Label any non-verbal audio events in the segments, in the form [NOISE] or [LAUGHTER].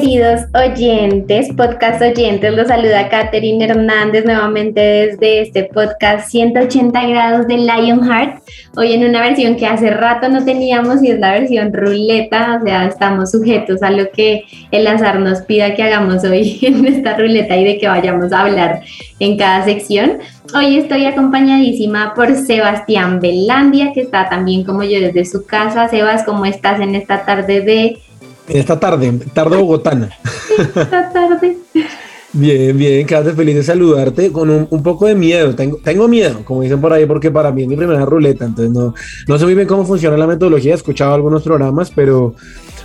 queridos oyentes, podcast oyentes, los saluda Katherine Hernández nuevamente desde este podcast 180 grados de Lionheart, hoy en una versión que hace rato no teníamos y es la versión ruleta, o sea, estamos sujetos a lo que el azar nos pida que hagamos hoy [LAUGHS] en esta ruleta y de que vayamos a hablar en cada sección. Hoy estoy acompañadísima por Sebastián Belandia, que está también como yo desde su casa. Sebas, ¿cómo estás en esta tarde de esta tarde, tarde bogotana. Esta tarde. Bien, bien, quédate feliz de saludarte con un, un, poco de miedo. Tengo, tengo miedo, como dicen por ahí, porque para mí es mi primera ruleta, entonces no, no sé muy bien cómo funciona la metodología. He escuchado algunos programas, pero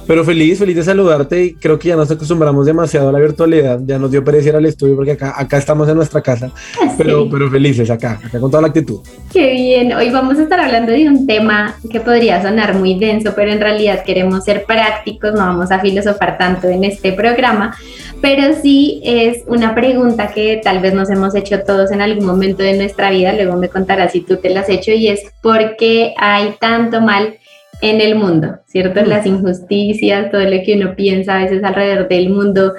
pero feliz, feliz de saludarte y creo que ya nos acostumbramos demasiado a la virtualidad, ya nos dio pereza ir al estudio porque acá, acá estamos en nuestra casa, ah, pero, pero felices acá, acá con toda la actitud. Qué bien, hoy vamos a estar hablando de un tema que podría sonar muy denso, pero en realidad queremos ser prácticos, no vamos a filosofar tanto en este programa, pero sí es una pregunta que tal vez nos hemos hecho todos en algún momento de nuestra vida, luego me contarás si tú te la has hecho y es ¿por qué hay tanto mal en el mundo, ¿cierto? Mm. Las injusticias, todo lo que uno piensa a veces alrededor del mundo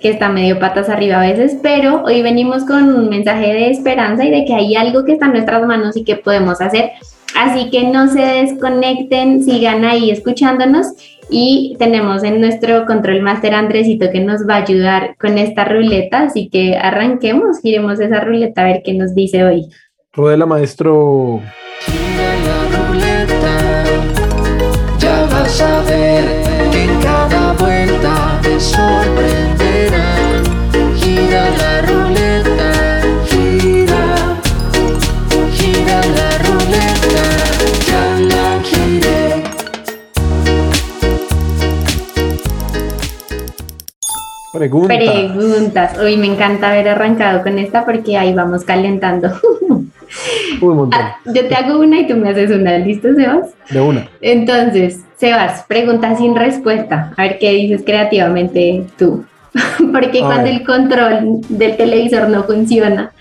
que está medio patas arriba a veces, pero hoy venimos con un mensaje de esperanza y de que hay algo que está en nuestras manos y que podemos hacer. Así que no se desconecten, sigan ahí escuchándonos y tenemos en nuestro control master Andresito que nos va a ayudar con esta ruleta, así que arranquemos, giremos esa ruleta a ver qué nos dice hoy. Rodela, maestro. Saber que en cada vuelta te sorprenderán. Preguntas. Preguntas. Hoy me encanta haber arrancado con esta porque ahí vamos calentando. [LAUGHS] Ah, yo te hago una y tú me haces una. ¿Listo, Sebas? De una. Entonces, Sebas, pregunta sin respuesta. A ver qué dices creativamente tú. [LAUGHS] Porque cuando el control del televisor no funciona,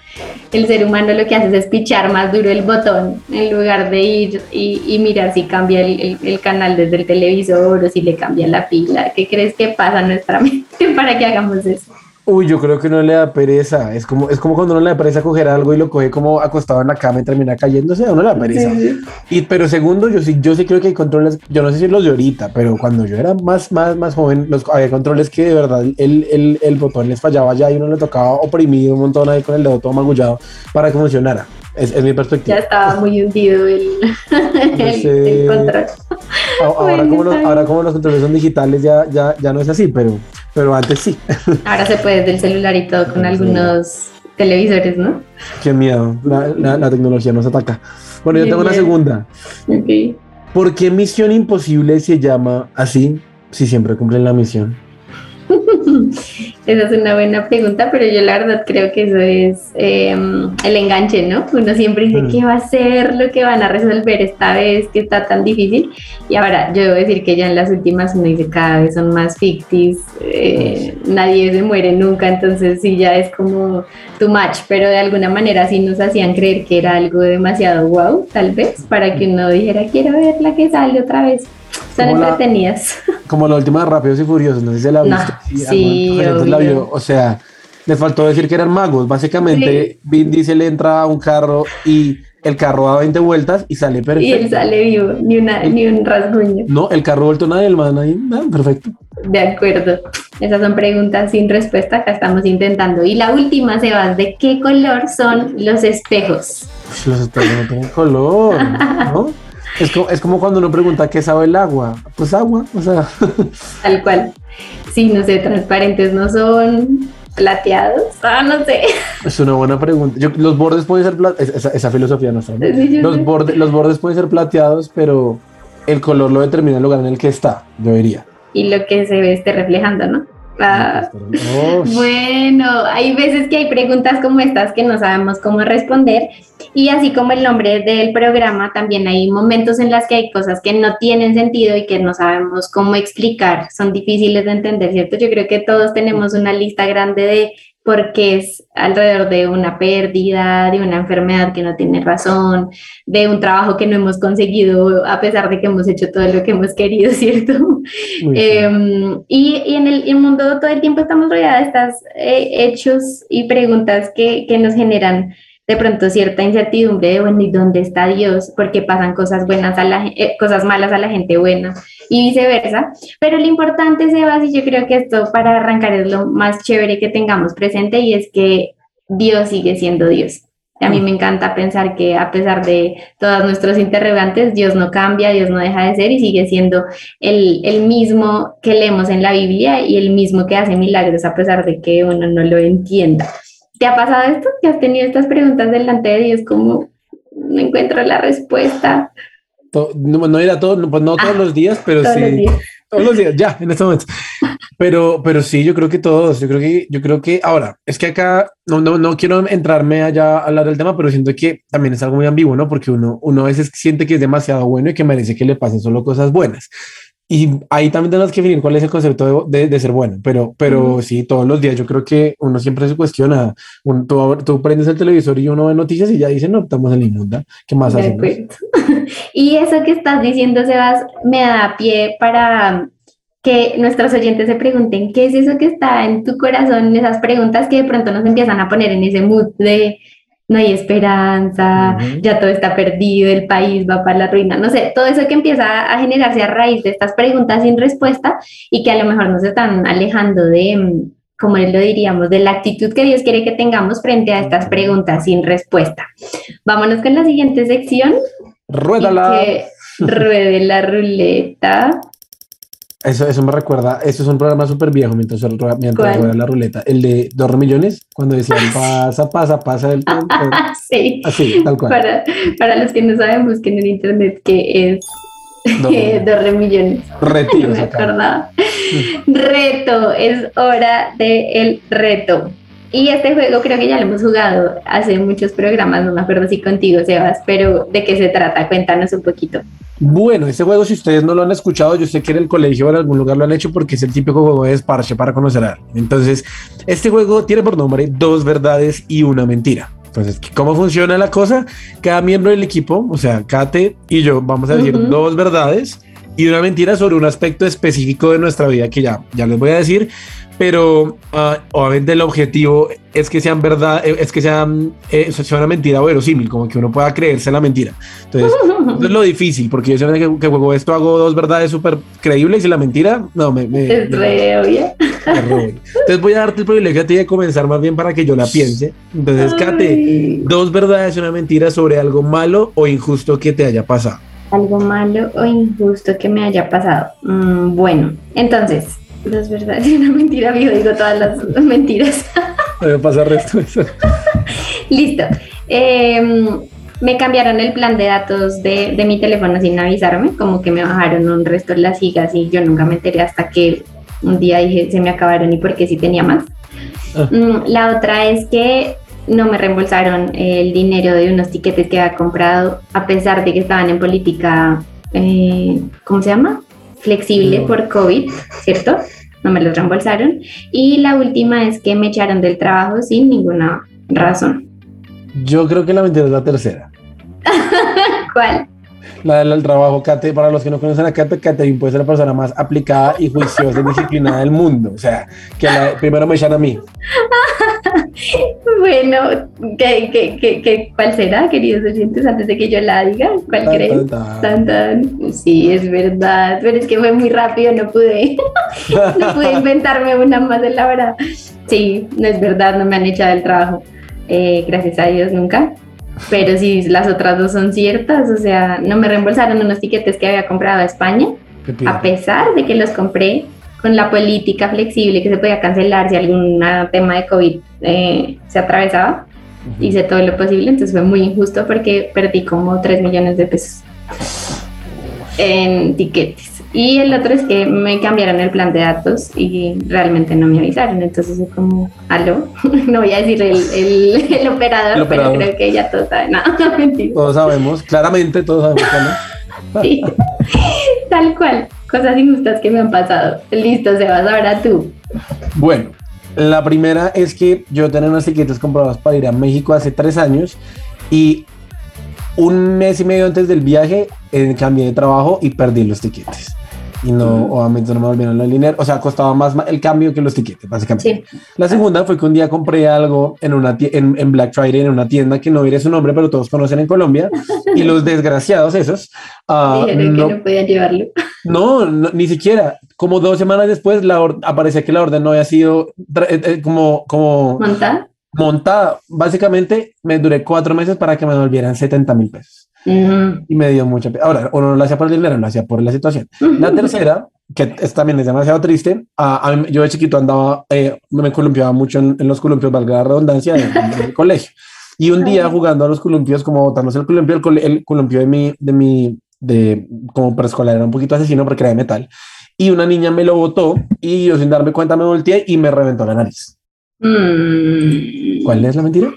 el ser humano lo que hace es pichar más duro el botón en lugar de ir y, mirar si cambia el, el, canal desde el televisor o si le cambia la pila. ¿Qué crees que pasa en nuestra [LAUGHS] mente para que hagamos eso? Uy, yo creo que no le da pereza. Es como, es como cuando uno le da pereza coger algo y lo coge como acostado en la cama y termina cayéndose, a uno le da pereza. Y, pero segundo, yo sí, yo sí creo que hay controles, yo no sé si los de ahorita, pero cuando yo era más, más, más joven, los, había controles que de verdad el, el, el botón les fallaba ya y uno le tocaba oprimir un montón ahí con el dedo todo magullado para que funcionara. Es, es, mi perspectiva. Ya estaba muy hundido el, [LAUGHS] el, control. [LAUGHS] Ahora, como los, ahora, como los, controles son digitales ya, ya, ya no es así, pero pero antes sí. [LAUGHS] Ahora se puede desde el celular y todo con algunos televisores, ¿no? Qué miedo, la, la, tecnología nos ataca. Bueno, yo tengo una segunda. Okay. ¿Por qué Misión Imposible se llama así si siempre cumplen la misión? [LAUGHS] Esa es una buena pregunta, pero yo la verdad creo que eso es em, el enganche, ¿no? Uno siempre dice, mm. ¿qué va a ser lo que van a resolver esta vez que está tan difícil? Y ahora, yo debo decir que ya en las últimas uno dice, cada vez son más fictis, eh, nadie se muere nunca, entonces sí, ya es como too much, pero de alguna manera sí nos hacían creer que era algo demasiado wow, tal vez, para que uno dijera, quiero ver la que sale otra vez. Están entretenidas. [LAUGHS] como la última de Rápidos y Furiosos, no sé si se la ha visto. sí, la vio. O sea, le faltó decir que eran magos. Básicamente, Vin Diesel entra a un carro y el carro da 20 vueltas y sale perfecto. Y él sale vivo, ni, una, ni un rasguño. No, el carro vuelto nada del man ahí, perfecto. De acuerdo. Esas son preguntas sin respuesta que estamos intentando. Y la última, Sebas, ¿de qué color son los espejos? los espejos no tienen color, ¿no? [LAUGHS] Es como, es como cuando uno pregunta qué sabe el agua. Pues agua, o sea. [LAUGHS] Tal cual. Sí, no sé, transparentes no son plateados. Ah, no sé. Es una buena pregunta. los bordes pueden ser plateados. Esa, filosofía no son. los, bordes, los bordes pueden ser plateados, pero, el color lo determina el lugar en el que está, yo diría. Y lo que se ve esté reflejando, ¿no? Ah, Oh, bueno, hay veces que hay preguntas como estas que no sabemos cómo responder y así como el nombre del programa, también hay momentos en las que hay cosas que no tienen sentido y que no sabemos cómo explicar, son difíciles de entender, ¿cierto? Yo creo que todos tenemos una lista grande de por qué es alrededor de una pérdida, de una enfermedad que no tiene razón, de un trabajo que no hemos conseguido a pesar de que hemos hecho todo lo que hemos querido, [LAUGHS] ¿cierto? Eh, y, y en el, mundo todo el tiempo estamos rodeados de estos hechos y preguntas que, que nos generan de pronto cierta incertidumbre de, bueno, ¿y dónde está Dios? Porque pasan cosas buenas a la eh, cosas malas a la gente buena y viceversa. Pero lo importante, Sebas, y yo creo que esto para arrancar es lo más chévere que tengamos presente y es que Dios sigue siendo Dios. A mí me encanta pensar que a pesar de todos nuestros interrogantes, Dios no cambia, Dios no deja de ser y sigue siendo el, el mismo que leemos en la Biblia y el mismo que hace milagros a pesar de que uno no lo entienda. ¿Te ha pasado esto? ¿Te has tenido estas preguntas delante de Dios como no encuentro la respuesta no, no era todo, no, pues no todos Ah, los días, pero todos sí. los días? Todos los días, ya, en este momento. Pero, pero sí, yo creo que todos, yo creo que, yo creo que ahora, es que acá no, no, no quiero entrarme allá a hablar del tema, pero siento que también es algo muy ambiguo, ¿no? Porque uno, uno a veces siente que es demasiado bueno y que merece que le pasen solo cosas buenas. Y ahí también tenemos que definir cuál es el concepto de, de, de ser bueno, pero, pero sí, todos los días yo creo que uno siempre se cuestiona, tú, tú prendes el televisor y uno ve noticias y ya dice, no, estamos en la inmunda, ¿qué más De hacemos? [LAUGHS] y eso que estás diciendo, Sebas, me da pie para que nuestros oyentes se pregunten, ¿qué es eso que está en tu corazón? Esas preguntas que de pronto nos empiezan a poner en ese mood de no hay esperanza, ya todo está perdido, el país va para la ruina, no sé, todo eso que empieza a generarse a raíz de estas preguntas sin respuesta y que a lo mejor nos están alejando de, mm, como lo diríamos, de la actitud que Dios quiere que tengamos frente a estas preguntas sin respuesta. Vámonos con la siguiente sección. Ruédala. Ruede la ruleta. Eso, eso me recuerda, eso es un programa súper viejo mientras, mientras rueda la ruleta, el de dos millones, cuando decían [LAUGHS] pasa, pasa, pasa el tiempo. [LAUGHS] sí. Así, tal cual. Para, para los que no saben, busquen en internet que es Dos eh, re millones. No me acá. acordaba. Reto, es hora del reto. Y este juego creo que ya lo hemos jugado hace muchos programas, no me acuerdo si contigo, Sebas, pero ¿de qué se trata? Cuéntanos un poquito. Bueno, este juego, si ustedes no lo han escuchado, yo sé que en el colegio o en algún lugar lo han hecho porque es el típico juego de desparche para conocer a alguien. Entonces, este juego tiene por nombre dos verdades y una mentira. Entonces, ¿cómo funciona la cosa? Cada miembro del equipo, o sea, Kate y yo, vamos a decir dos verdades y una mentira sobre un aspecto específico de nuestra vida que ya, ya les voy a decir, pero ah, obviamente el objetivo es que sean verdad, eh, es que sean, eh, sea una mentira verosímil, como que uno pueda creerse la mentira. Entonces, eso [LAUGHS] es lo difícil, porque yo siempre que, que juego esto hago dos verdades súper creíbles y la mentira, no, me... me- me- re me. Entonces voy a darte el privilegio a ti de comenzar más bien para que yo la piense. Entonces, Kate, dos verdades y una mentira sobre algo malo o injusto que te haya pasado. Algo malo o injusto que me haya pasado. Mm, bueno, entonces, dos verdades y una mentira, yo digo todas las mentiras. Me pasa el resto de eso. Listo. Eh, me cambiaron el plan de datos de, de mi teléfono sin avisarme, como que me bajaron un resto de las gigas y yo nunca me enteré hasta que un día dije se me acabaron y porque sí tenía más. Ah. Mm, la otra es que no me reembolsaron el dinero de unos tiquetes que había comprado a pesar de que estaban en política, eh, ¿cómo se llama? Flexible No. por COVID, ¿cierto? No me los reembolsaron. Y la última es que me echaron del trabajo sin ninguna razón. Yo creo que la mentira es la tercera. [LAUGHS] ¿Cuál? La del trabajo, Kate, para los que no conocen a Kate, Kate puede ser la persona más aplicada y juiciosa y disciplinada del mundo. O sea, que la- primero me echan a mí. [LAUGHS] Bueno, ¿qué, qué, qué, qué- cuál será, queridos oyentes, antes de que yo la diga? ¿Cuál Tan, creen? tan, tan. Tan. Sí, es verdad, pero es que fue muy rápido, no pude, [LAUGHS] no pude inventarme una más de la hora. Sí, no es verdad, no me han echado el trabajo, eh, gracias a Dios nunca. Pero sí, las otras dos son ciertas, o sea, no me reembolsaron unos tiquetes que había comprado a España, a pesar de que los compré con la política flexible que se podía cancelar si algún tema de COVID eh, se atravesaba. Hice todo lo posible, entonces fue muy injusto porque perdí como 3 millones de pesos. en tiquetes. Y el otro es que me cambiaron el plan de datos y realmente no me avisaron. Entonces es como, aló, [LAUGHS] no voy a decir el, el, el operador, El operador. pero creo que ya todos saben. [LAUGHS] No, no, mentira. Todos sabemos, claramente todos sabemos no. [LAUGHS] Sí. Tal cual, cosas injustas que me han pasado. Listo, Sebas, ahora tú. Bueno, la primera es que yo tenía unas tiquetes compradas para ir a México hace tres años y un mes y medio antes del viaje eh, cambié de trabajo y perdí los tiquetes. Y no, obviamente no me volvieron el dinero. O sea, costaba más el cambio que los tiquetes, básicamente. Sí. La segunda fue que un día compré algo en, una en, en Black Friday en una tienda que no diré su nombre, pero todos conocen en Colombia. y los desgraciados esos [LAUGHS] Dijeron no, que no podían llevarlo. [LAUGHS] no, no, ni siquiera. Como dos semanas después la aparecía que la orden no había sido eh, eh, como, como ¿Monta? montada. Básicamente me duré cuatro meses para que me devolvieran 70 mil pesos. Mm. Y me dio mucha pena. Ahora, uno no lo hacía por el dinero, lo hacía por la situación. La tercera, que es, también es demasiado triste, a- a mí- yo de chiquito andaba, eh, me columpiaba mucho en, en los columpios, valga la redundancia, del, del colegio. Y un día jugando a los columpios, como botándose el columpio, el, col- el columpio de mi, de mi, de como preescolar era un poquito asesino porque era de metal. Y una niña me lo botó y yo sin darme cuenta me volteé y me reventó la nariz. Mm. ¿Cuál es la mentira?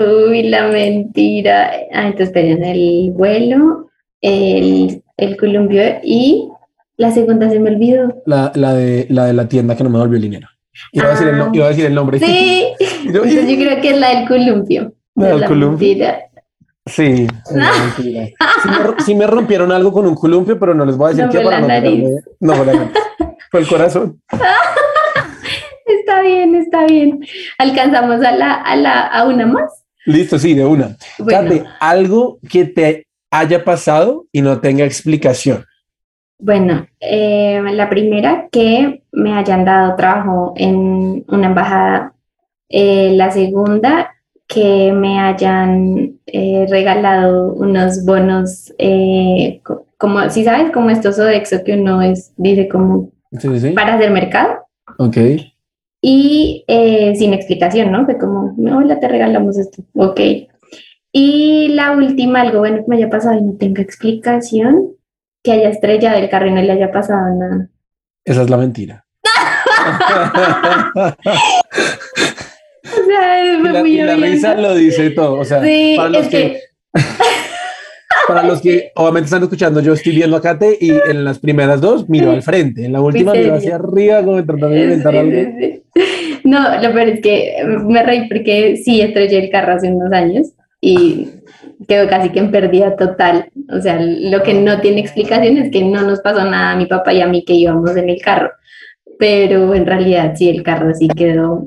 Uy, la mentira. Ah, entonces esperen, el vuelo, el, el columpio y la segunda se me olvidó. La, la, de, la de la tienda que no me devolvió el dinero. Iba, a, decir el, no- Ah. iba a decir el nombre. Sí, [LAUGHS] yo- entonces yo creo que es la del columpio. La del columpio. mentira. Sí. Sí me, sí me rompieron algo con un columpio, pero no les voy a decir No qué para la no nariz. pegarme- No fue la. Fue el corazón. [LAUGHS] Está bien, está bien. Alcanzamos a la, a la, a una más. Listo, sí, de una. Bueno, Kate, algo que te haya pasado y no tenga explicación. bueno eh, la primera que me hayan dado trabajo en una embajada. Eh, la segunda que me hayan eh, regalado unos bonos, co- como, si sabes, como estos Sodexo que uno es, dice como Sí, sí, sí. para hacer mercado. Ok. Y eh, sin explicación, ¿no? Fue como, no, hola, te regalamos esto, ok. Y la última, algo bueno que me haya pasado y no tenga explicación, que haya estrellado el carro y no le haya pasado nada. Esa es la mentira. [LAUGHS] [LAUGHS] O sea, y fue la, muy y la risa lo dice todo. O sea, Sí, para los es que, que, [LAUGHS] para los que obviamente están escuchando, yo estoy viendo a Kate y en las primeras dos miro al frente, en la última miro hacia arriba como tratando de inventar algo. No, lo peor es que me reí porque sí estrellé el carro hace unos años y quedó casi que en pérdida total. O sea, lo que no tiene explicación es que no nos pasó nada a mi papá y a mí que íbamos en el carro. Pero en realidad sí, el carro sí quedó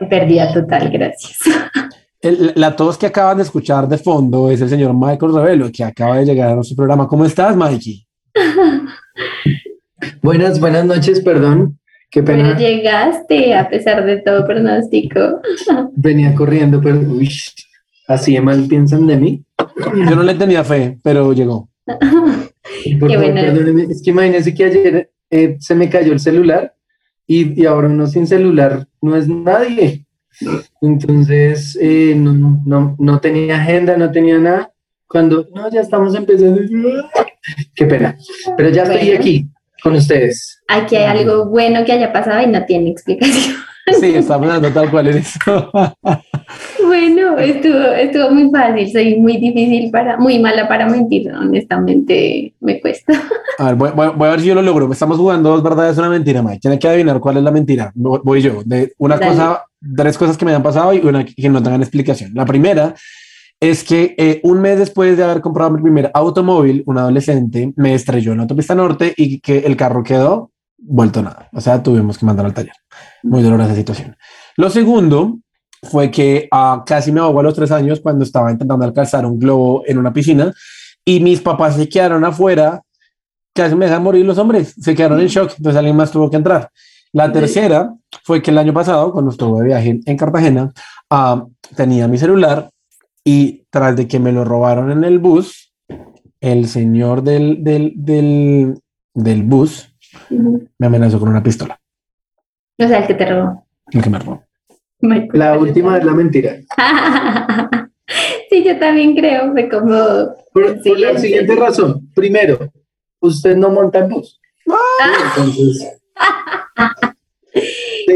en pérdida total, gracias. [LAUGHS] El- la tos que acaban de escuchar de fondo es el señor Michael Revelo, que acaba de llegar a nuestro programa. ¿Cómo estás, Mikey? [LAUGHS] Buenas, buenas noches, perdón. Qué Pero pena. llegaste a pesar de todo pronóstico. [LAUGHS] Venía corriendo, pero uy, así de mal piensan de mí. Yo no le tenía fe, pero llegó. Por Qué favor, bueno. perdónenme. Es que imagínense que ayer eh, se me cayó el celular y, y ahora uno sin celular no es nadie. Entonces, eh, no, no, no, no tenía agenda, no tenía nada. Cuando, no, ya estamos empezando. [LAUGHS] Qué pena. Pero ya estoy Bueno. aquí con ustedes. Aquí hay algo bueno que haya pasado y no tiene explicación. Sí, estamos dando tal cual eres. [LAUGHS] Bueno, estuvo, estuvo muy fácil, soy muy difícil para, muy mala para mentir, honestamente me cuesta. A ver, voy, voy- voy a ver si yo lo logro. Estamos jugando dos verdades, una mentira, Mike. Tiene que adivinar cuál es la mentira. Voy, voy yo. De una Dale. cosa, tres cosas que me han pasado y una que no tengan explicación. La primera es que eh, un mes después de haber comprado mi primer automóvil, un adolescente me estrelló en la autopista norte y que el carro quedó vuelto nada. O sea, tuvimos que mandar al taller. Muy dolorosa situación. Lo segundo fue que ah, casi me ahogó a los tres años cuando estaba intentando alcanzar un globo en una piscina y mis papás se quedaron afuera. Casi me dejan morir los hombres, se quedaron en shock, entonces alguien más tuvo que entrar. La Sí. tercera fue que el año pasado, cuando estuve de viaje en Cartagena, ah, tenía mi celular y tras de que me lo robaron en el bus, el señor del, del, del, del bus me amenazó con una pistola, O sea, el que te robó. el que me robó. La última es la mentira. [LAUGHS] sí, yo también creo, fue como... Por, la en siguiente razón. Primero, usted no monta en bus. Entonces,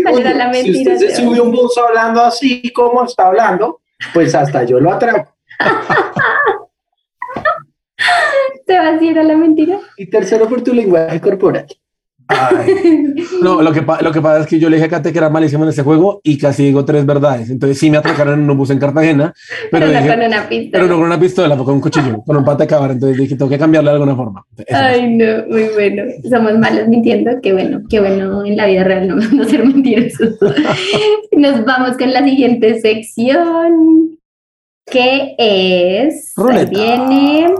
¿Cuál era la si usted se sube un bus hablando así como está hablando, pues hasta yo lo atraco. [LAUGHS] ¿Te va a a la mentira? Y tercero, por tu lenguaje corporal. Ay. No, lo que, lo que pasa es que yo le dije a Kate que era malísimo en ese juego y casi digo tres verdades. Entonces sí me atracaron en un bus en Cartagena, pero, Pero no dije- con una pistola. pero no con una pistola, fue con un cuchillo, con un pate de cabra. Entonces dije, tengo que cambiarle de alguna forma. Eso. Ay, no, muy bueno. Somos malos mintiendo. Qué bueno, qué bueno en la vida real no, [LAUGHS] no ser mentirosos. Nos vamos con la siguiente sección. Que es. Ruleta. Ahí viene.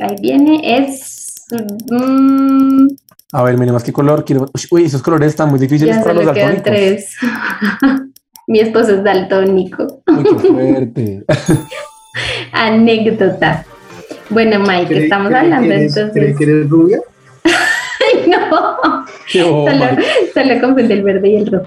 Ahí viene. Es. mm, A ver, mire más qué color. Quiero... Uy, esos colores están muy difíciles ya para los solo quedan daltónicos. tres. [LAUGHS] Mi esposo es daltónico. Uy, qué [LAUGHS] fuerte. Anécdota. Bueno, Mike, ¿Cree- estamos cree hablando eres- entonces. que eres rubia? [LAUGHS] Ay, no. Qué boba. Solo, solo confunde el verde y el rojo.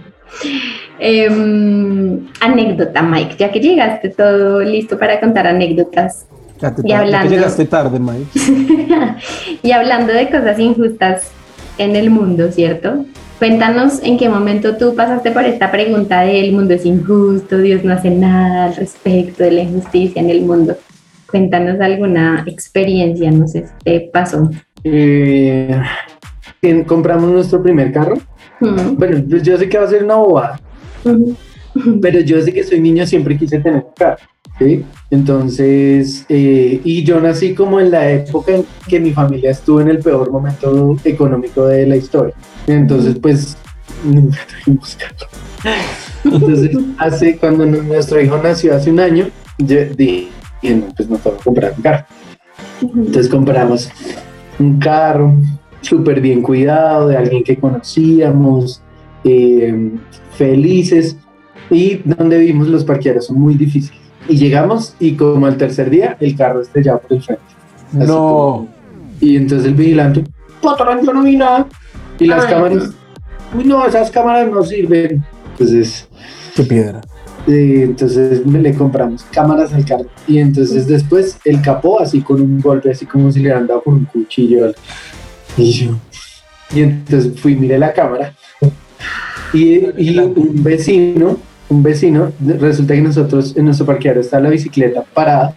Em, anécdota, Mike, ya que llegaste todo listo para contar anécdotas Kate, Y ya que hablando- llegaste tarde, Mike. y hablando de cosas injustas en el mundo, ¿cierto? Cuéntanos en qué momento tú pasaste por esta pregunta de el mundo es injusto, Dios no hace nada al respecto de la injusticia en el mundo. Cuéntanos alguna experiencia, no sé, te pasó. Eh, compramos nuestro primer carro. Mm, Bueno, pues yo sé que va a ser una bobada, pero yo desde que soy niño siempre quise tener un carro. ¿sí? Entonces, eh, y yo nací como en la época en que mi familia estuvo en el peor momento económico de la historia. Entonces, pues, nunca tuvimos carro. Entonces, [LAUGHS] hace, cuando nu- nuestro hijo nació hace un año, yo dije, pues no puedo comprar un carro. Entonces compramos un carro súper bien cuidado de alguien que conocíamos, eh, felices. Y donde vivimos los parqueaderos son muy difíciles. Y llegamos y como al tercer día el carro estrellado por el frente. Así No. como- y entonces el vigilante, patrón, yo no vi nada. Y las Ay, cámaras, uy no, esas cámaras no sirven. Entonces, Qué piedra. eh, entonces me le compramos cámaras al carro. Y entonces después el capó así con un golpe, así como si le hubieran dado con un cuchillo. Y yo. Y entonces fui, miré la cámara. Y, y un vecino, un vecino, resulta que nosotros en nuestro parqueadero está la bicicleta parada.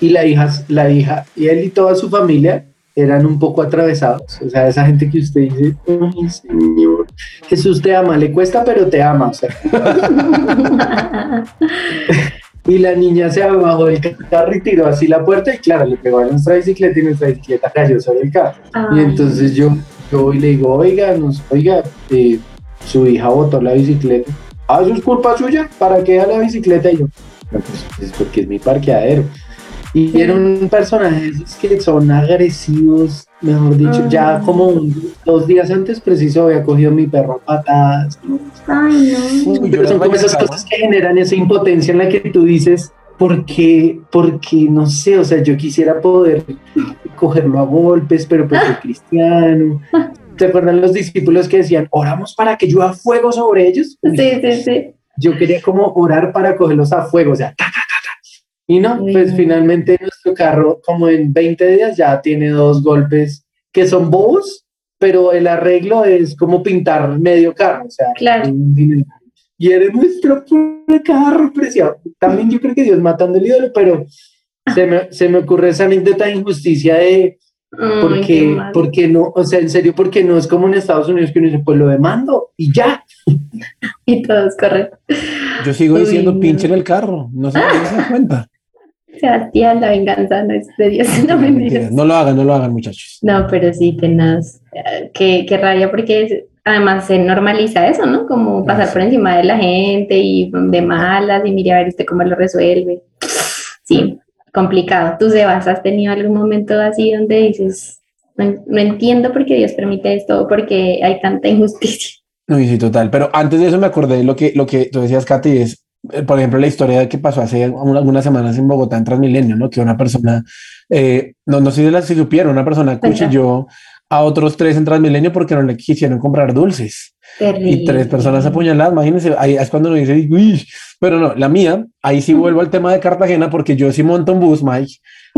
Y la hija, la hija, y él y toda su familia eran un poco atravesados. O sea, esa gente que usted dice, ay, señor, Jesús te ama, le cuesta, pero te ama. O sea, [LAUGHS] y la niña se bajó del carro y tiró así la puerta y claro, le pegó a nuestra bicicleta y nuestra bicicleta cayó sobre el carro. Y Ay. entonces yo, yo y le digo, oiga, nos, oiga, eh, su hija botó la bicicleta. Ah, eso es culpa suya, ¿para qué da la bicicleta? Y yo, "No, pues, pues, porque es mi parqueadero. Y Sí. era un personaje de esos que son agresivos, mejor dicho, ya Ah. como un- dos días antes preciso había cogido a mi perro a patadas. ¿no? Ay, no. Uy, Pero son como esas cosas que generan esa impotencia en la que tú dices, porque, porque no sé, o sea, yo quisiera poder cogerlo a golpes, pero pues soy [LAUGHS] cristiano. ¿Te acuerdan los discípulos que decían, oramos para que llueva fuego sobre ellos? Sí, sí, sí. Yo quería como orar para cogerlos a fuego, o sea, ta, ta, ta, ta. Y no, Uy, pues finalmente nuestro carro, como en 20 días, ya tiene dos golpes que son bobos, pero el arreglo es como pintar medio carro, o sea, Claro. Y era nuestro carro preciado. También yo creo que Dios matando el ídolo, pero se me, se me ocurre esa anécdota de injusticia de Ay, por qué qué, mal. por qué no, o sea, en serio, porque no es como en Estados Unidos que uno dice, pues lo demando y ya. [LAUGHS] Y todos corren. Yo sigo Uy, diciendo no. pinche en el carro. No se, no se da cuenta. [LAUGHS] Sebastián, la venganza no es de Dios, no mentiras. No lo hagan, no lo hagan, muchachos. No, pero sí, tenaz. Eh, Qué, qué rabia, porque es- además se normaliza eso, ¿no? Como pasar por encima de la gente y de malas y mire a ver usted cómo lo resuelve. Sí, complicado. ¿Tú, Sebas, has tenido algún momento así donde dices, no, no entiendo por qué Dios permite esto o por qué hay tanta injusticia? No, y sí, total. Pero antes de eso me acordé de lo que, lo que tú decías, Katy, es, eh, por ejemplo, la historia que pasó hace un- algunas semanas en Bogotá en Transmilenio, ¿no? Que una persona, eh, no, no sé si, la, si supieron, una persona cuchilló a otros tres en Transmilenio porque no le quisieron comprar dulces. Y tres personas apuñaladas, imagínense, ahí es cuando uno dice, uy, pero no, la mía, ahí sí vuelvo al tema de Cartagena, porque yo sí monto un bus, Mike,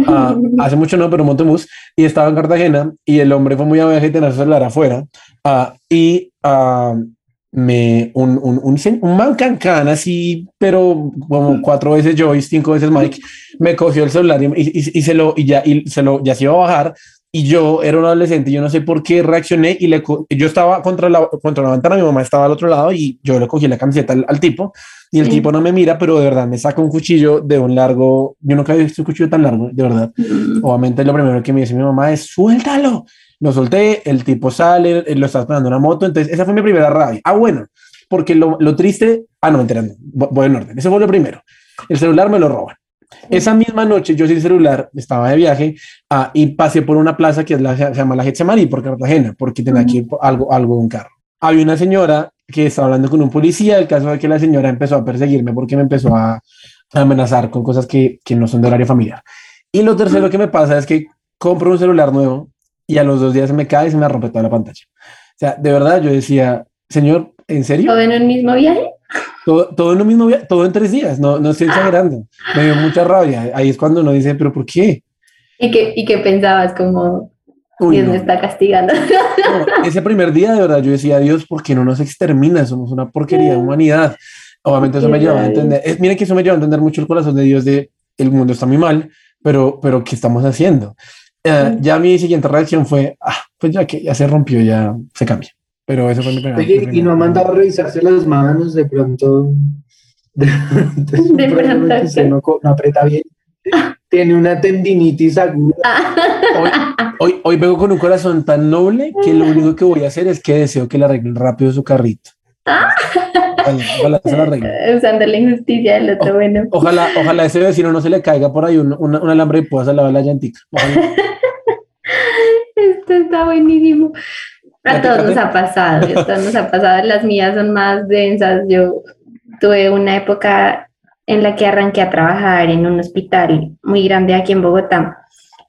ah, [LAUGHS] hace mucho no, pero monto un bus, y estaba en Cartagena, y el hombre fue muy abeja y tenía su celular afuera, ah, y ah, me, un, un, un, un man cancán así, pero como cuatro veces yo y cinco veces Mike, me cogió el celular y, y, y se lo, y ya, y se lo, ya se iba a bajar, y yo era un adolescente, yo no sé por qué reaccioné y le yo estaba contra la, contra la ventana, mi mamá estaba al otro lado y yo le cogí la camiseta al, al tipo y el Sí. tipo no me mira, pero de verdad me saca un cuchillo de un largo, yo nunca había visto un cuchillo tan largo, de verdad. Mm. Obviamente lo primero que me dice mi mamá es suéltalo. Lo solté, el tipo sale, él lo está esperando una moto, entonces esa fue mi primera rabia. Ah, bueno, porque lo, lo triste, ah, no, vo- voy en orden, eso fue lo primero. El celular me lo roban. Esa misma noche yo sin celular estaba de viaje ah, y pasé por una plaza que es la, se llama la Getsemani por Cartagena, porque tenía por algo, algo un carro. Había una señora que estaba hablando con un policía, el caso de que la señora empezó a perseguirme porque me empezó a, amenazar con cosas que, que no son de horario familiar. Y lo tercero que me pasa es que compro un celular nuevo y a los dos días se me cae y se me rompe toda la pantalla. O sea, de verdad yo decía, señor, ¿en serio? ¿Todo en un mismo viaje? Todo, todo en lo mismo, todo en tres días, no, no estoy exagerando. Me dio mucha rabia. Ahí es cuando uno dice, pero ¿por qué? ¿Y qué, y qué pensabas? Como, Uy, Dios no. me está castigando. No, ese primer día, de verdad, yo decía, Dios, ¿por qué no nos extermina? Somos una porquería de humanidad. Obviamente eso me lleva a entender, es, miren que eso me lleva a entender mucho el corazón de Dios de el mundo está muy mal, pero, pero ¿qué estamos haciendo? Mm. ya mi siguiente reacción fue, ah, pues ya que ya se rompió, ya se cambia. Pero eso fue mi primera. Oye, y no ha mandado a revisarse las manos de pronto. [LAUGHS] De, pronto, no, no aprieta bien. Tiene una tendinitis aguda. [LAUGHS] Hoy, hoy, hoy vengo con un corazón tan noble que lo único que voy a hacer es que deseo que le arreglen rápido su carrito. Ojalá, ojalá se lo arreglen. [LAUGHS] Usando la injusticia del otro, bueno. Ojalá, ojalá ese vecino no se le caiga por ahí un, alambre y pueda lavar la llantica. Ojalá. Esto está buenísimo. A ¿Ya te todos nos ha pasado, a todos nos ha pasado. Las mías son más densas. Yo tuve una época en la que arranqué a trabajar en un hospital muy grande aquí en Bogotá.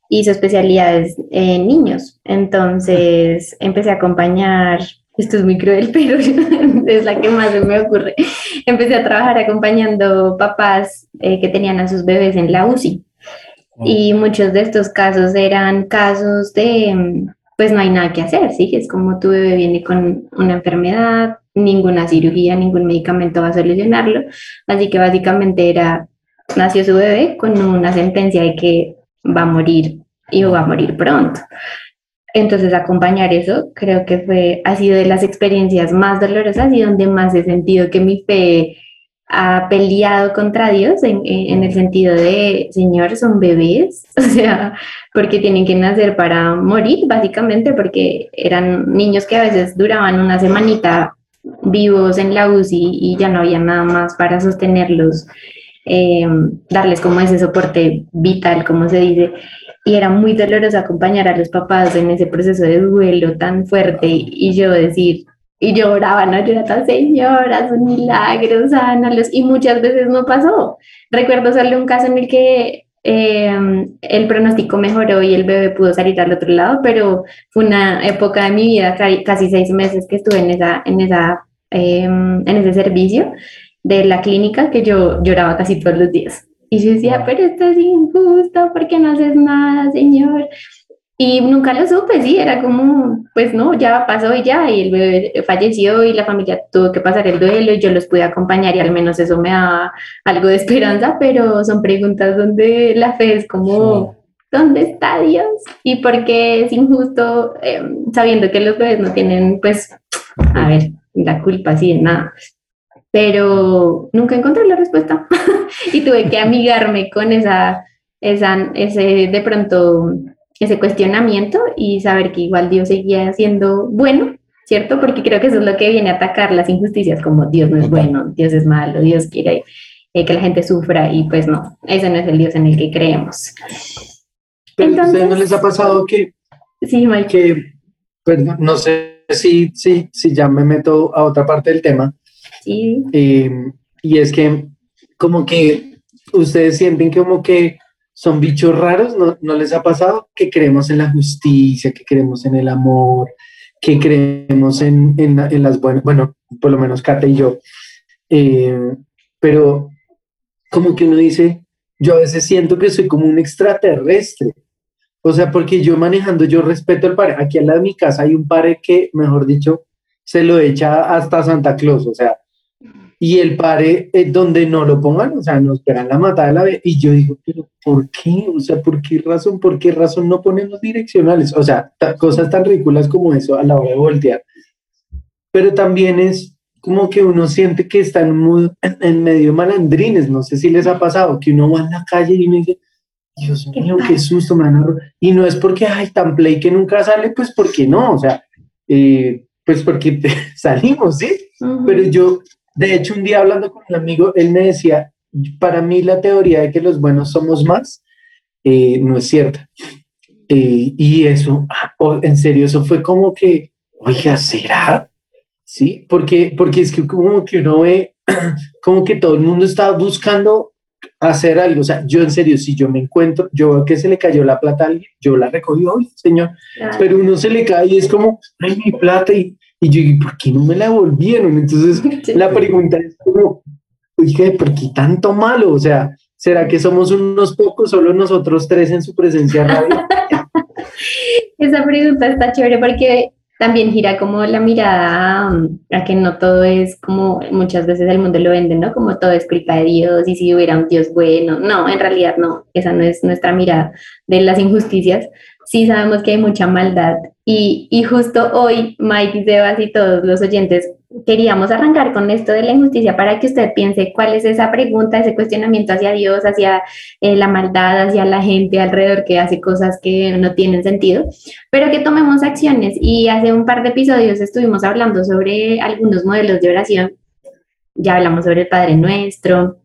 Hizo especialidades en niños. Entonces empecé a acompañar, esto es muy cruel, [LAUGHS] pero es la que más se me ocurre. Empecé a trabajar acompañando papás eh, que tenían a sus bebés en la UCI. Y muchos de estos casos eran casos de, mm, pues no hay nada que hacer, ¿sí? Es como tu bebé viene con una enfermedad, ninguna cirugía, ningún medicamento va a solucionarlo. Así que básicamente era, nació su bebé con una sentencia de que va a morir y va a morir pronto. Entonces acompañar eso creo que fue, ha sido de las experiencias más dolorosas y donde más he sentido que mi fe ha peleado contra Dios en, en- el sentido de, Señor, son bebés, [LAUGHS] o sea, porque tienen que nacer para morir, básicamente, porque eran niños que a veces duraban una semanita vivos en la UCI y ya no había nada más para sostenerlos, eh, darles como ese soporte vital, como se dice. Y era muy doloroso acompañar a los papás en ese proceso de duelo tan fuerte y yo decir, y lloraba, ¿no? Yo era tan señora, un milagro, sánalos. Y muchas veces no pasó. Recuerdo solo un caso en el que eh, el pronóstico mejoró y el bebé pudo salir al otro lado, pero fue una época de mi vida, ca- casi seis meses que estuve en, esa, en, esa, eh, en ese servicio de la clínica que yo lloraba casi todos los días. Y yo decía, pero esto es injusto, ¿por qué no haces nada, señor? Y nunca lo supe, sí, era como, pues no, ya pasó y ya, y el bebé falleció y la familia tuvo que pasar el duelo y yo los pude acompañar y al menos eso me daba algo de esperanza, pero son preguntas donde la fe es como, ¿dónde está Dios? ¿Y por qué es injusto eh, sabiendo que los bebés no tienen, pues, a ver, la culpa así de nada? Pero nunca encontré la respuesta [LAUGHS] y tuve que amigarme con esa, esa, ese, de pronto, ese cuestionamiento y saber que igual Dios seguía siendo bueno, ¿cierto? Porque creo que eso es lo que viene a atacar las injusticias, como Dios no es bueno, Dios es malo, Dios quiere eh, que la gente sufra y pues no, ese no es el Dios en el que creemos. Pero ¿a ustedes no Entonces- les ha pasado que, Sí, Mike. que perdón, no sé si, si, si ya me meto a otra parte del tema, Sí, eh, y es que como que ustedes sienten que como que son bichos raros, ¿no, ¿no les ha pasado? Que creemos en la justicia, que creemos en el amor, que creemos en, en, las buenas, bueno, por lo menos Kata y yo, eh, pero como que uno dice, yo a veces siento que soy como un extraterrestre. O sea, porque yo manejando, yo respeto el pare. Aquí al lado de mi casa hay un pare que, mejor dicho, se lo echa hasta Santa Claus. O sea, y el pare eh, donde no lo pongan, o sea, nos esperan la matada de la vez. Y yo digo, pero ¿por qué? O sea, ¿por qué razón? ¿Por qué razón no ponemos direccionales? O sea, cosas tan ridículas como eso a la hora de voltear. Pero también es como que uno siente que están muy en, medio malandrines. No sé si les ha pasado que uno va en la calle y uno dice, Dios ¿Qué mío, qué susto, ro-". Y no es porque, ay, tan play que nunca sale, pues porque no, o sea, eh, pues porque [LAUGHS] salimos, ¿sí? Ujú. Pero yo, de hecho, un día hablando con un amigo, él me decía, para mí la teoría de que los buenos somos más, eh, no es cierta. Eh, y eso, ah, oh, en serio, eso fue como que, oiga, ¿será? Sí, porque, porque es que como que uno ve, [CLEARS THROAT] como que todo el mundo está buscando hacer algo. O sea, yo en serio, si yo me encuentro, yo veo que se le cayó la plata a alguien, yo la recogí hoy, señor Claro. pero uno se le cae y es como, ay, mi plata, y, y yo digo, ¿por qué no me la devolvieron? Entonces, [LAUGHS] Sí. la pregunta es como, oye, ¿por qué tanto malo? O sea, ¿será que somos unos pocos, solo nosotros tres en su presencia radio? [LAUGHS] Esa pregunta está chévere porque también gira como la mirada a que no todo es como muchas veces el mundo lo vende, ¿no? Como todo es culpa de Dios y si hubiera un Dios bueno. No, en realidad no, esa no es nuestra mirada de las injusticias. Sí sabemos que hay mucha maldad y, y justo hoy Mike Sebas y todos los oyentes queríamos arrancar con esto de la injusticia para que usted piense cuál es esa pregunta, ese cuestionamiento hacia Dios, hacia eh, la maldad, hacia la gente alrededor que hace cosas que no tienen sentido pero que tomemos acciones. Y hace un par de episodios estuvimos hablando sobre algunos modelos de oración. Ya hablamos sobre el Padre Nuestro.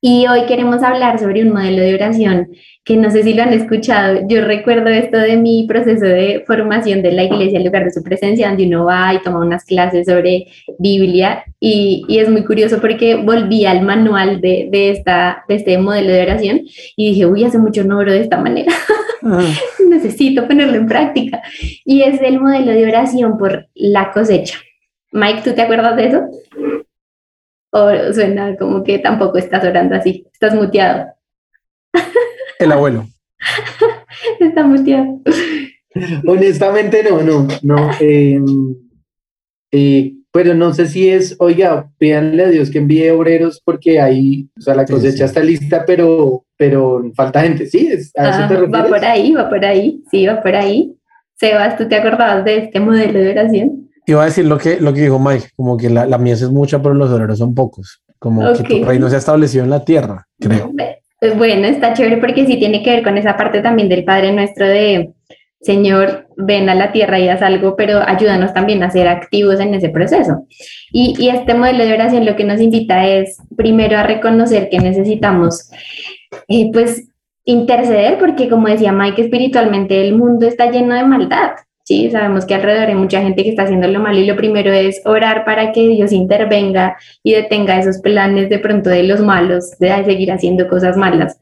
Y hoy queremos hablar sobre un modelo de oración que no sé si lo han escuchado. Yo recuerdo esto de mi proceso de formación de la iglesia, el lugar de su presencia, donde uno va y toma unas clases sobre Biblia. Y, y es muy curioso porque volví al manual de, de, esta, de este modelo de oración y dije, uy, hace mucho no oro de esta manera [LAUGHS] necesito ponerlo en práctica. Y es el modelo de oración por la cosecha. Mike, ¿tú te acuerdas de eso? O suena como que tampoco estás orando así, estás muteado. [LAUGHS] El abuelo. Está muteado. Honestamente, no, no, no. eh, eh, pero no sé si es, oiga, pídanle a Dios que envíe obreros porque ahí, o sea, la cosecha sí. está lista, pero, pero falta gente. Sí, es, a eso Ah, te va refieres. por ahí, va por ahí, sí, va por ahí. Sebas, ¿tú te acordabas de este modelo de oración? Iba a decir lo que, lo que dijo Mike, como que la, la mies es mucha, pero los horarios son pocos. Como que tu reino se ha establecido en la tierra, creo. Pues bueno, está chévere porque sí tiene que ver con esa parte también del Padre Nuestro de Señor, ven a la tierra y haz algo, pero ayúdanos también a ser activos en ese proceso. Y, y este modelo de oración lo que nos invita es primero a reconocer que necesitamos, eh, pues, interceder, porque como decía Mike, espiritualmente el mundo está lleno de maldad. Sí, sabemos que alrededor hay mucha gente que está haciendo lo malo y lo primero es orar para que Dios intervenga y detenga esos planes de pronto de los malos, de seguir haciendo cosas malas.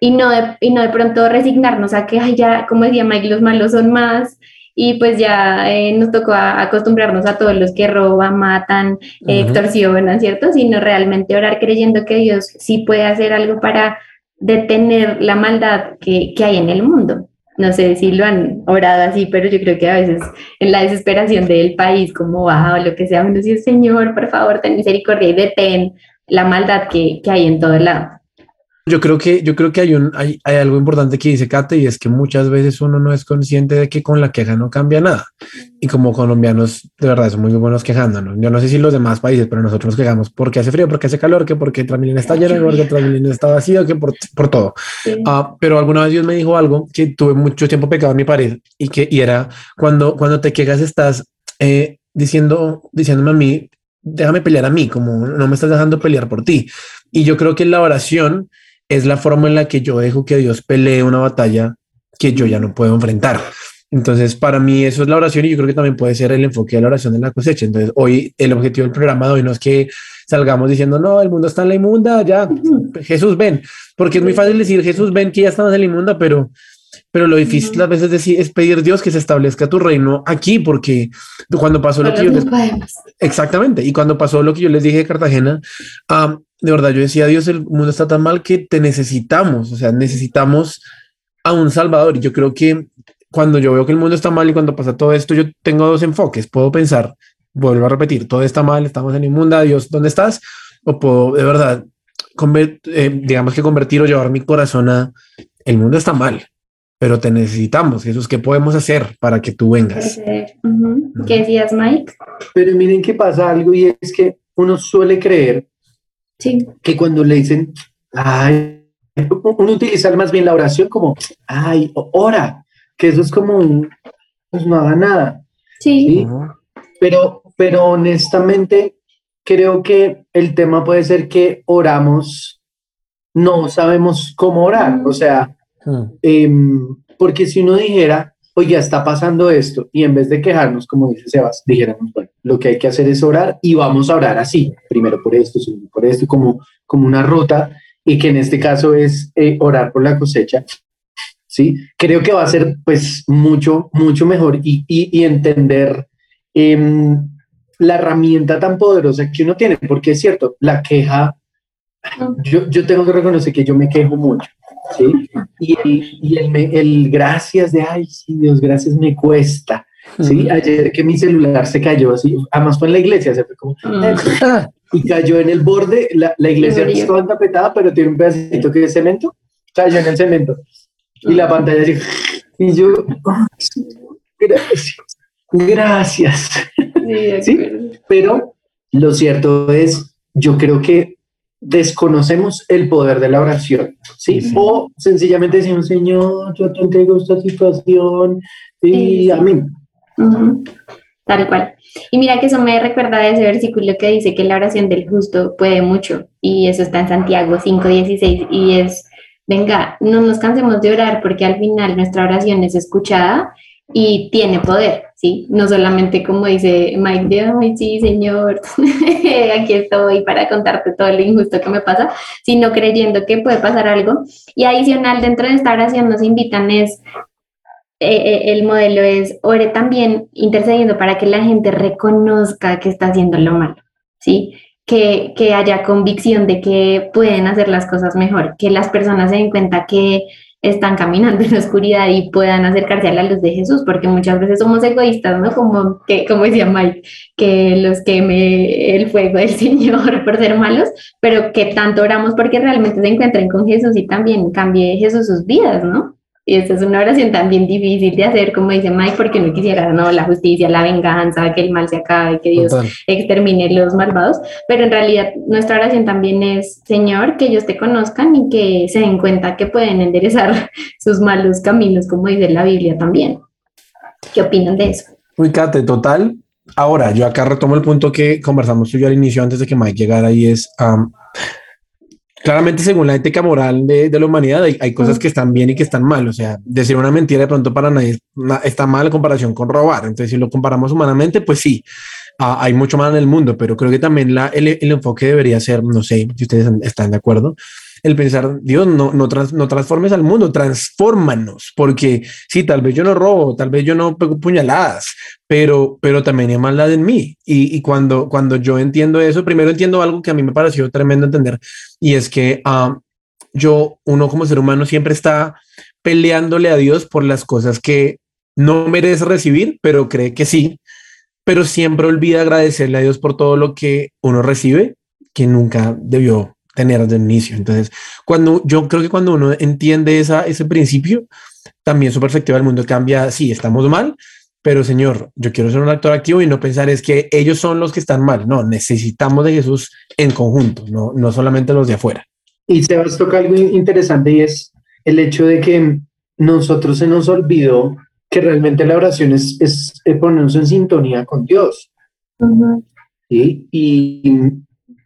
Y no de, y no de pronto resignarnos a que, ay, ya, como decía Mike, los malos son más y pues ya eh, nos tocó a- acostumbrarnos a todos los que roban, matan, eh, extorsionan, ¿cierto? Sino realmente orar creyendo que Dios sí puede hacer algo para detener la maldad que, que hay en el mundo. No sé si lo han orado así, pero yo creo que a veces en la desesperación del país, como va o lo que sea, uno dice, Señor, por favor, ten misericordia y detén la maldad que, que hay en todo lado. Yo creo que, yo creo que hay, un, hay, hay algo importante que dice Kate y es que muchas veces uno no es consciente de que con la queja no cambia nada. Y como colombianos, de verdad, son muy buenos quejándonos. Yo no sé si los demás países, pero nosotros nos quejamos porque hace frío, porque hace calor, que porque Transmilenio está lleno, porque Transmilenio está vacío, que por, por todo. Sí. Ah, pero alguna vez Dios me dijo algo que tuve mucho tiempo pegado en mi pared y que y era cuando, cuando te quejas estás eh, diciendo, diciéndome a mí, déjame pelear a mí, como no me estás dejando pelear por ti. Y yo creo que la oración es la forma en la que yo dejo que Dios pelee una batalla que yo ya no puedo enfrentar. Entonces, para mí eso es la oración y yo creo que también puede ser el enfoque de la oración en la cosecha. Entonces, hoy el objetivo del programa de hoy no es que salgamos diciendo, no, el mundo está en la inmunda, ya, Jesús ven, porque es muy fácil decir, Jesús ven que ya estamos en la inmunda, pero, pero lo difícil a veces es, es pedir Dios que se establezca tu reino aquí, porque cuando pasó lo que yo les. Exactamente. Y cuando pasó lo que yo les dije de Cartagena, am, de verdad yo decía, Dios, el mundo está tan mal que te necesitamos. O sea, necesitamos a un Salvador. Y yo creo que cuando yo veo que el mundo está mal y cuando pasa todo esto, yo tengo dos enfoques. Puedo pensar, vuelvo a repetir, todo está mal, estamos en inmunda, Dios, ¿dónde estás? O puedo de verdad, eh, digamos que convertir o llevar mi corazón a, el mundo está mal, pero te necesitamos. Jesús, ¿qué podemos hacer para que tú vengas? ¿Qué decías, Mike? Pero miren que pasa algo y es que uno suele creer Sí. que cuando le dicen, ay, uno utiliza más bien la oración como, ay, ora, que eso es como un, pues no haga nada. Sí. Sí. Pero, pero honestamente, creo que el tema puede ser que oramos, no sabemos cómo orar. O sea, Mm. em, porque si uno dijera, oye, está pasando esto, y en vez de quejarnos, como dice Sebas, dijéramos, bueno, lo que hay que hacer es orar y vamos a orar así, primero por esto, segundo por esto, como, como una ruta, y que en este caso es eh, orar por la cosecha. Sí, creo que va a ser pues mucho, mucho mejor y, y, y entender em, la herramienta tan poderosa que uno tiene, porque es cierto, la queja, yo, yo tengo que reconocer que yo me quejo mucho, ¿sí? Y, y, el, el gracias de, ay, sí, Dios, gracias me cuesta, ¿sí? Ayer que mi celular se cayó así, además fue en la iglesia, se fue como, Mm. y cayó en el borde, la, la iglesia no estaba entapetada, pero tiene un pedacito que es cemento, cayó en el cemento, y la pantalla así, y yo, "Ay, Señor, gracias, gracias. Sí. Pero lo cierto es, yo creo que desconocemos el poder de la oración, ¿sí? Sí. O sencillamente decimos, Señor, yo te entrego esta situación y Sí, amén. Ujú. Tal cual. Y mira que eso me recuerda de ese versículo que dice que la oración del justo puede mucho. Y eso está en Santiago 5.16. Y es, venga, no nos cansemos de orar porque al final nuestra oración es escuchada y tiene poder, ¿sí? No solamente como dice Mike de, ay, sí, señor, [LAUGHS] aquí estoy para contarte todo lo injusto que me pasa, sino creyendo que puede pasar algo. Y adicional, dentro de esta oración nos invitan es eh, eh, el modelo es ore también intercediendo para que la gente reconozca que está haciendo lo malo, ¿sí? Que, que haya convicción de que pueden hacer las cosas mejor, que las personas se den cuenta que están caminando en la oscuridad y puedan acercarse a la luz de Jesús, porque muchas veces somos egoístas, ¿no? Como, que, como decía Mike, que los queme el fuego del [LAUGHS] Señor por ser malos, pero que tanto oramos porque realmente se encuentren con Jesús y también cambie Jesús sus vidas, ¿no? Y esta es una oración también difícil de hacer, como dice Mike, porque no quisiera, no, la justicia, la venganza, que el mal se acabe, que Dios Total. extermine los malvados, pero en realidad nuestra oración también es, Señor, que ellos te conozcan y que se den cuenta que pueden enderezar [LAUGHS] sus malos caminos, como dice la Biblia también. ¿Qué opinan de eso? Uy, Kate, total. Ahora, yo acá retomo el punto que conversamos tú y yo al inicio antes de que Mike llegara y es, claramente según la ética moral de, de la humanidad hay, hay cosas que están bien y que están mal. O sea, decir una mentira de pronto para nadie na- está mal en comparación con robar. Entonces, si lo comparamos humanamente, pues sí, ah, hay mucho mal en el mundo, pero creo que también la, el, el enfoque debería ser, no sé si ustedes están de acuerdo, el pensar, Dios, no, no, trans- no transformes al mundo, transfórmanos, porque sí, tal vez yo no robo, tal vez yo no pego puñaladas, pero, pero también hay maldad en mí. Y, y cuando, cuando yo entiendo eso, primero entiendo algo que a mí me pareció tremendo entender, y es que ah, yo, uno como ser humano, siempre está peleándole a Dios por las cosas que no merece recibir, pero cree que sí, pero siempre olvida agradecerle a Dios por todo lo que uno recibe, que nunca debió tener desde el inicio. Entonces, cuando yo creo que cuando uno entiende esa, ese principio, también su perspectiva del mundo cambia. Sí, estamos mal, pero Señor, yo quiero ser un actor activo y no pensar es que ellos son los que están mal. No, necesitamos de Jesús en conjunto, no, no solamente los de afuera. Y Sebas toca algo interesante y es el hecho de que nosotros se nos olvidó que realmente la oración es, es, es ponernos en sintonía con Dios. ¿sí? Y,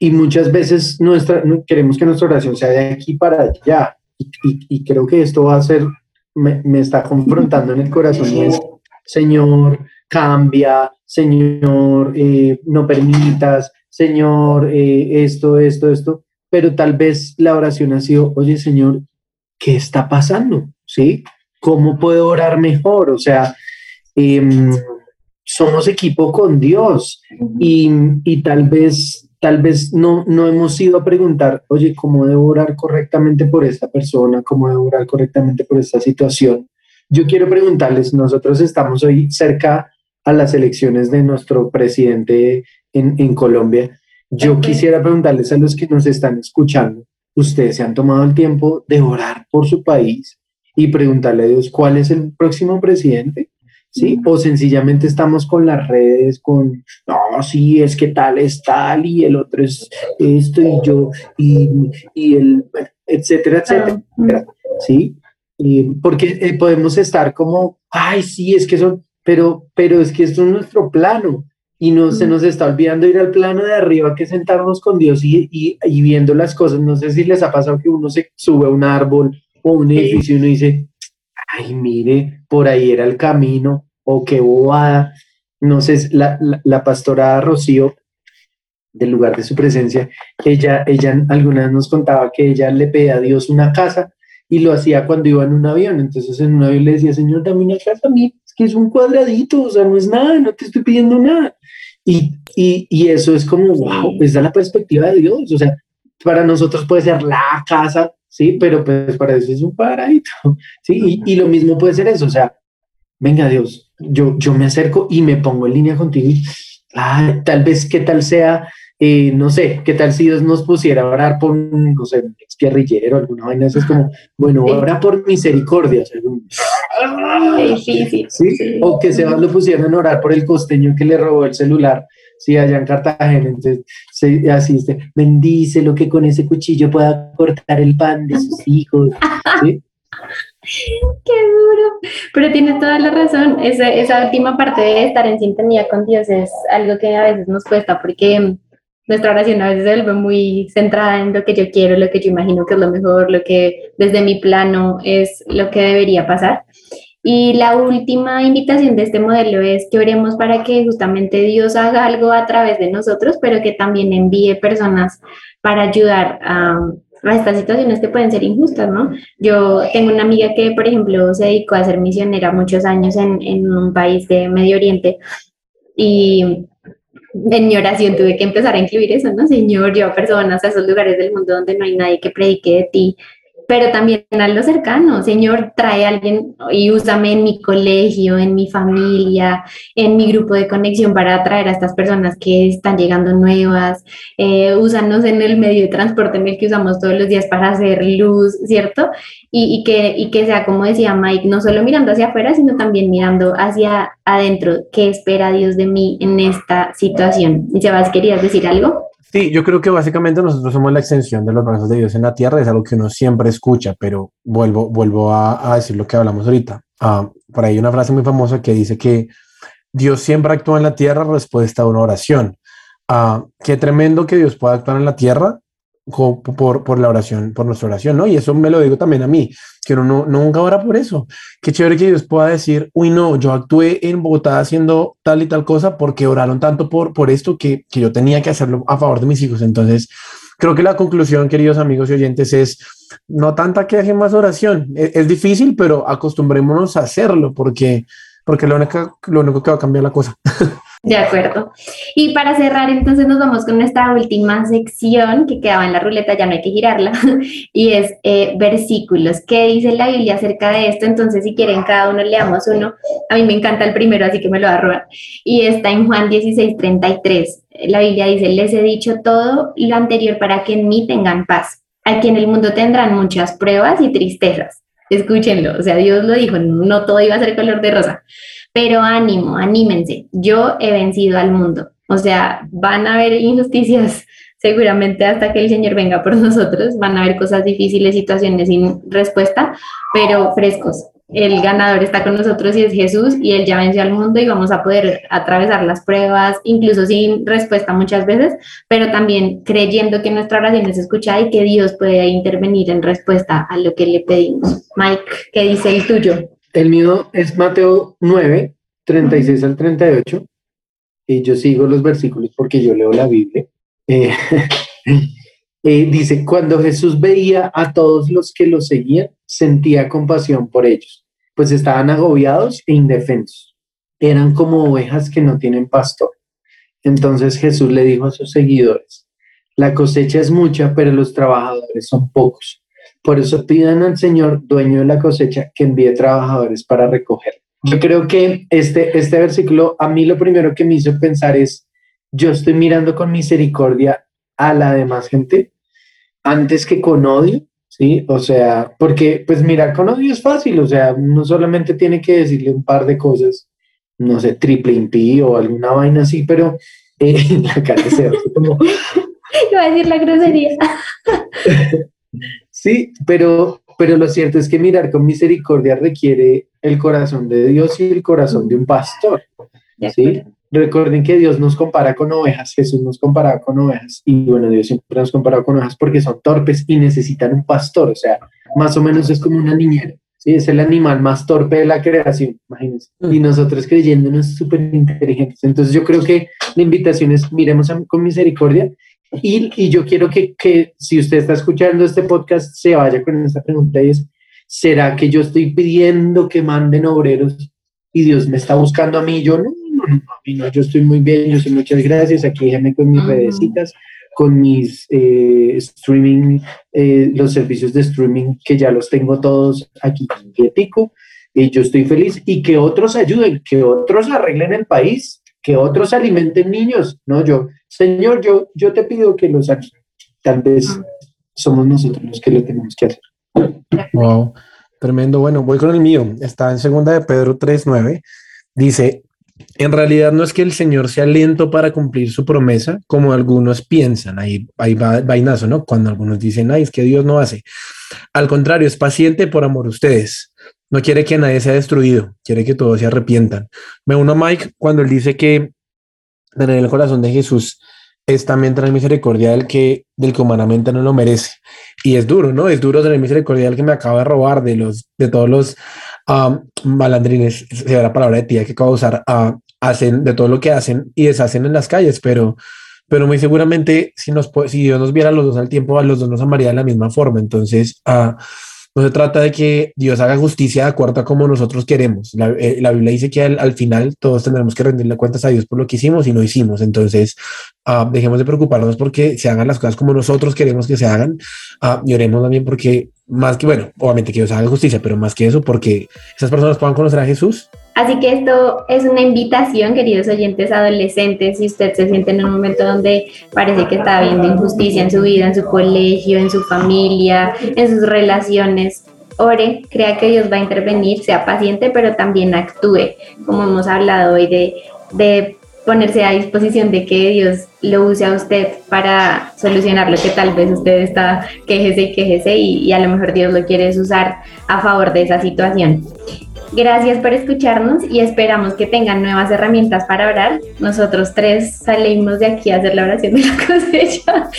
y muchas veces nuestra, queremos que nuestra oración sea de aquí para allá. Y, y, y creo que esto va a ser, me, me, está confrontando en el corazón y es, Señor, cambia, Señor, eh, no permitas, Señor, eh, esto, esto, esto. Pero tal vez la oración ha sido, oye, Señor, ¿qué está pasando? ¿Sí? ¿cómo puedo orar mejor? O sea, em, somos equipo con Dios y, y tal vez tal vez no, no hemos ido a preguntar, oye, ¿cómo debo orar correctamente por esta persona? ¿Cómo debo orar correctamente por esta situación? Yo quiero preguntarles, nosotros estamos hoy cerca a las elecciones de nuestro presidente en, en Colombia. Yo quisiera preguntarles a los que nos están escuchando, ¿ustedes se han tomado el tiempo de orar por su país y preguntarle a Dios cuál es el próximo presidente? ¿Sí? O sencillamente estamos con las redes, con, no, sí, es que tal es tal y el otro es esto y yo, y, y el, etcétera, etcétera. Ah, ¿sí? Y porque eh, podemos estar como, ay, sí, es que son, pero, pero es que esto es nuestro plano y no se nos está olvidando ir al plano de arriba, que sentarnos con Dios y, y, y viendo las cosas. No sé si les ha pasado que uno se sube a un árbol o un edificio y uno dice, ay, mire, por ahí era el camino, o qué bobada. No sé, la, la, la pastora Rocío, del lugar de su presencia, ella, ella alguna vez nos contaba que ella le pedía a Dios una casa y lo hacía cuando iba en un avión. Entonces en un avión le decía, Señor, dame una casa a mí, es que es un cuadradito, o sea, no es nada, no te estoy pidiendo nada. Y, y, y eso es como, wow, esa es la perspectiva de Dios. O sea, para nosotros puede ser la casa, sí, pero pues para eso es un cuadradito, [LAUGHS] sí. Y, y lo mismo puede ser eso, o sea, venga Dios, yo, yo me acerco y me pongo en línea contigo y, ah, tal vez, qué tal sea, eh, no sé, qué tal si Dios nos pusiera a orar por, un, no sé, un ex guerrillero, alguna vaina, eso es como, bueno, Sí. ora por misericordia, o sea, un- Qué difícil. ¿sí? Sí. O que se lo pusieran a orar por el costeño que le robó el celular, sí, allá en Cartagena, entonces se asiste, bendice lo que con ese cuchillo pueda cortar el pan de sus hijos. [LAUGHS] Qué duro. Pero tienes toda la razón. Esa, esa última parte de estar en sintonía con Dios es algo que a veces nos cuesta porque nuestra oración a veces se vuelve muy centrada en lo que yo quiero, lo que yo imagino que es lo mejor, lo que desde mi plano es lo que debería pasar. Y la última invitación de este modelo es que oremos para que justamente Dios haga algo a través de nosotros, pero que también envíe personas para ayudar a, a estas situaciones que pueden ser injustas, ¿no? Yo tengo una amiga que, por ejemplo, se dedicó a ser misionera muchos años en, en un país de Medio Oriente y en mi oración tuve que empezar a incluir eso, ¿no? Señor, lleva personas a esos lugares del mundo donde no hay nadie que predique de ti, pero también a lo cercano, Señor, trae a alguien y úsame en mi colegio, en mi familia, en mi grupo de conexión para atraer a estas personas que están llegando nuevas, eh, úsanos en el medio de transporte en el que usamos todos los días para hacer luz, ¿cierto? Y, y que, y que sea, como decía Mike, no solo mirando hacia afuera, sino también mirando hacia adentro, ¿qué espera Dios de mí en esta situación? Sebas, ¿querías decir algo? Sí, yo creo que básicamente nosotros somos la extensión de los brazos de Dios en la tierra, es algo que uno siempre escucha, pero vuelvo, vuelvo a, decir lo que hablamos ahorita. Ah, por ahí hay una frase muy famosa que dice que Dios siempre actúa en la tierra respuesta a una oración. Ah, qué tremendo que Dios pueda actuar en la tierra por, por la oración, por nuestra oración, ¿no? Y eso me lo digo también a mí, que uno no, nunca ora por eso. Qué chévere que Dios pueda decir, uy, no, yo actué en Bogotá haciendo tal y tal cosa porque oraron tanto por, por esto que, que yo tenía que hacerlo a favor de mis hijos. Entonces, creo que la conclusión, queridos amigos y oyentes, es no tanta que hagan más oración. Es, es difícil, pero acostumbrémonos a hacerlo porque, porque lo único, lo único que va a cambiar la cosa. [LAUGHS] De acuerdo. Y para cerrar, entonces nos vamos con nuestra última sección que quedaba en la ruleta, ya no hay que girarla, [LAUGHS] y es eh, versículos. ¿Qué dice la Biblia acerca de esto? Entonces, si quieren, cada uno leamos uno. A mí me encanta el primero, así que me lo va a robar. Y está en Juan 16, 33. La Biblia dice, les he dicho todo lo anterior para que en mí tengan paz. Aquí en el mundo tendrán muchas pruebas y tristezas. Escúchenlo, o sea, Dios lo dijo, no todo iba a ser color de rosa pero ánimo, anímense, yo he vencido al mundo. O sea, van a haber injusticias [LAUGHS] seguramente hasta que el Señor venga por [LAUGHS] nosotros, van a haber cosas difíciles, situaciones sin respuesta, pero frescos. El ganador está con nosotros y es Jesús y Él ya venció al mundo y vamos a poder atravesar las pruebas, incluso sin respuesta muchas veces, pero también creyendo que nuestra oración es escuchada y que Dios puede intervenir en respuesta a lo que le pedimos. Mike, ¿qué dice el tuyo? El mío es Mateo 9, 36 al 38. Y yo sigo los versículos porque yo leo la Biblia. Eh, [LAUGHS] eh, dice, cuando Jesús veía a todos los que lo seguían, sentía compasión por ellos, pues estaban agobiados e indefensos. Eran como ovejas que no tienen pastor. Entonces Jesús le dijo a sus seguidores, la cosecha es mucha, pero los trabajadores son pocos. Por eso pidan al Señor, dueño de la cosecha, que envíe trabajadores para recoger. Yo creo que este, este versículo a mí lo primero que me hizo pensar es, yo estoy mirando con misericordia a la demás gente antes que con odio, ¿sí? O sea, porque pues mirar con odio es fácil, o sea, no solamente tiene que decirle un par de cosas, no sé, triple impí o alguna vaina así, pero eh, [LAUGHS] la cara se hace como... Iba a decir la grosería. Sí, pero, pero lo cierto es que mirar con misericordia requiere el corazón de Dios y el corazón de un pastor. ¿sí? Recuerden que Dios nos compara con ovejas, Jesús nos comparaba con ovejas y bueno, Dios siempre nos compara con ovejas porque son torpes y necesitan un pastor, o sea, más o menos es como una niñera, ¿sí? Es el animal más torpe de la creación, imagínense. Y nosotros creyéndonos súper inteligentes. Entonces yo creo que la invitación es miremos a- con misericordia y, y yo quiero que, que si usted está escuchando este podcast se vaya con esta pregunta y es, ¿será que yo estoy pidiendo que manden obreros y Dios me está buscando a mí? Yo no, no, no, a mí no, yo estoy muy bien, yo soy muchas gracias, aquí déjame con mis redecitas, con mis eh, streaming, eh, los servicios de streaming que ya los tengo todos aquí quietico, y yo estoy feliz y que otros ayuden, que otros arreglen el país, que otros alimenten niños, no yo, Señor, yo, yo te pido que los. Tal vez somos nosotros los que lo tenemos que hacer. Wow, tremendo. Bueno, voy con el mío. Está en segunda de Pedro 3.9. Dice, en realidad no es que el Señor sea lento para cumplir su promesa, como algunos piensan. Ahí, ahí va vainazo, ¿no? Cuando algunos dicen, ay, es que Dios no hace. Al contrario, es paciente por amor a ustedes. No quiere que nadie sea destruido, quiere que todos se arrepientan. Me uno a Mike cuando él dice que tener el corazón de Jesús es también tener misericordia del que, del que humanamente no lo merece. Y es duro, ¿no? Es duro tener misericordia del que me acaba de robar, de los, de todos los um, malandrines, sea la palabra de tía que acabo de usar, ah, hacen de todo lo que hacen y deshacen en las calles, pero, pero muy seguramente si, nos, si Dios nos viera a los dos al tiempo, a los dos nos amaría de la misma forma. Entonces, ah, no se trata de que Dios haga justicia de acuerdo a como nosotros queremos. La, eh, la Biblia dice que al, al final todos tendremos que rendirle cuentas a Dios por lo que hicimos y no hicimos. Entonces, ah, dejemos de preocuparnos porque se hagan las cosas como nosotros queremos que se hagan ah, y oremos también porque más que, bueno, obviamente que Dios haga justicia, pero más que eso, porque esas personas puedan conocer a Jesús. Así que esto es una invitación, queridos oyentes adolescentes, si usted se siente en un momento donde parece que está habiendo injusticia en su vida, en su colegio, en su familia, en sus relaciones, ore, crea que Dios va a intervenir, sea paciente, pero también actúe, como hemos hablado hoy, de, de ponerse a disposición de que Dios lo use a usted para solucionar lo que tal vez usted está quejese y quejese y, a lo mejor Dios lo quiere usar a favor de esa situación. Gracias por escucharnos y esperamos que tengan nuevas herramientas para orar. Nosotros tres salimos de aquí a hacer la oración de la [LAUGHS] cosecha,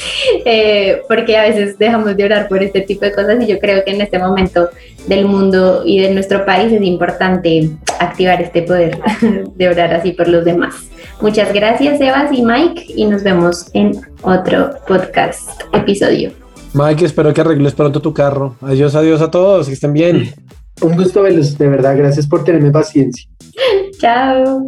eh, porque a veces dejamos de orar por este tipo de cosas y yo creo que en este momento del mundo y de nuestro país es importante activar este poder [LAUGHS] de orar así por los demás. Muchas gracias, Sebas y Mike, y nos vemos en otro podcast episodio. Mike, espero que arregles pronto tu carro. Adiós, adiós a todos, que estén bien. Un gusto verlos, de verdad. Gracias por tenerme paciencia. [LAUGHS] Chao.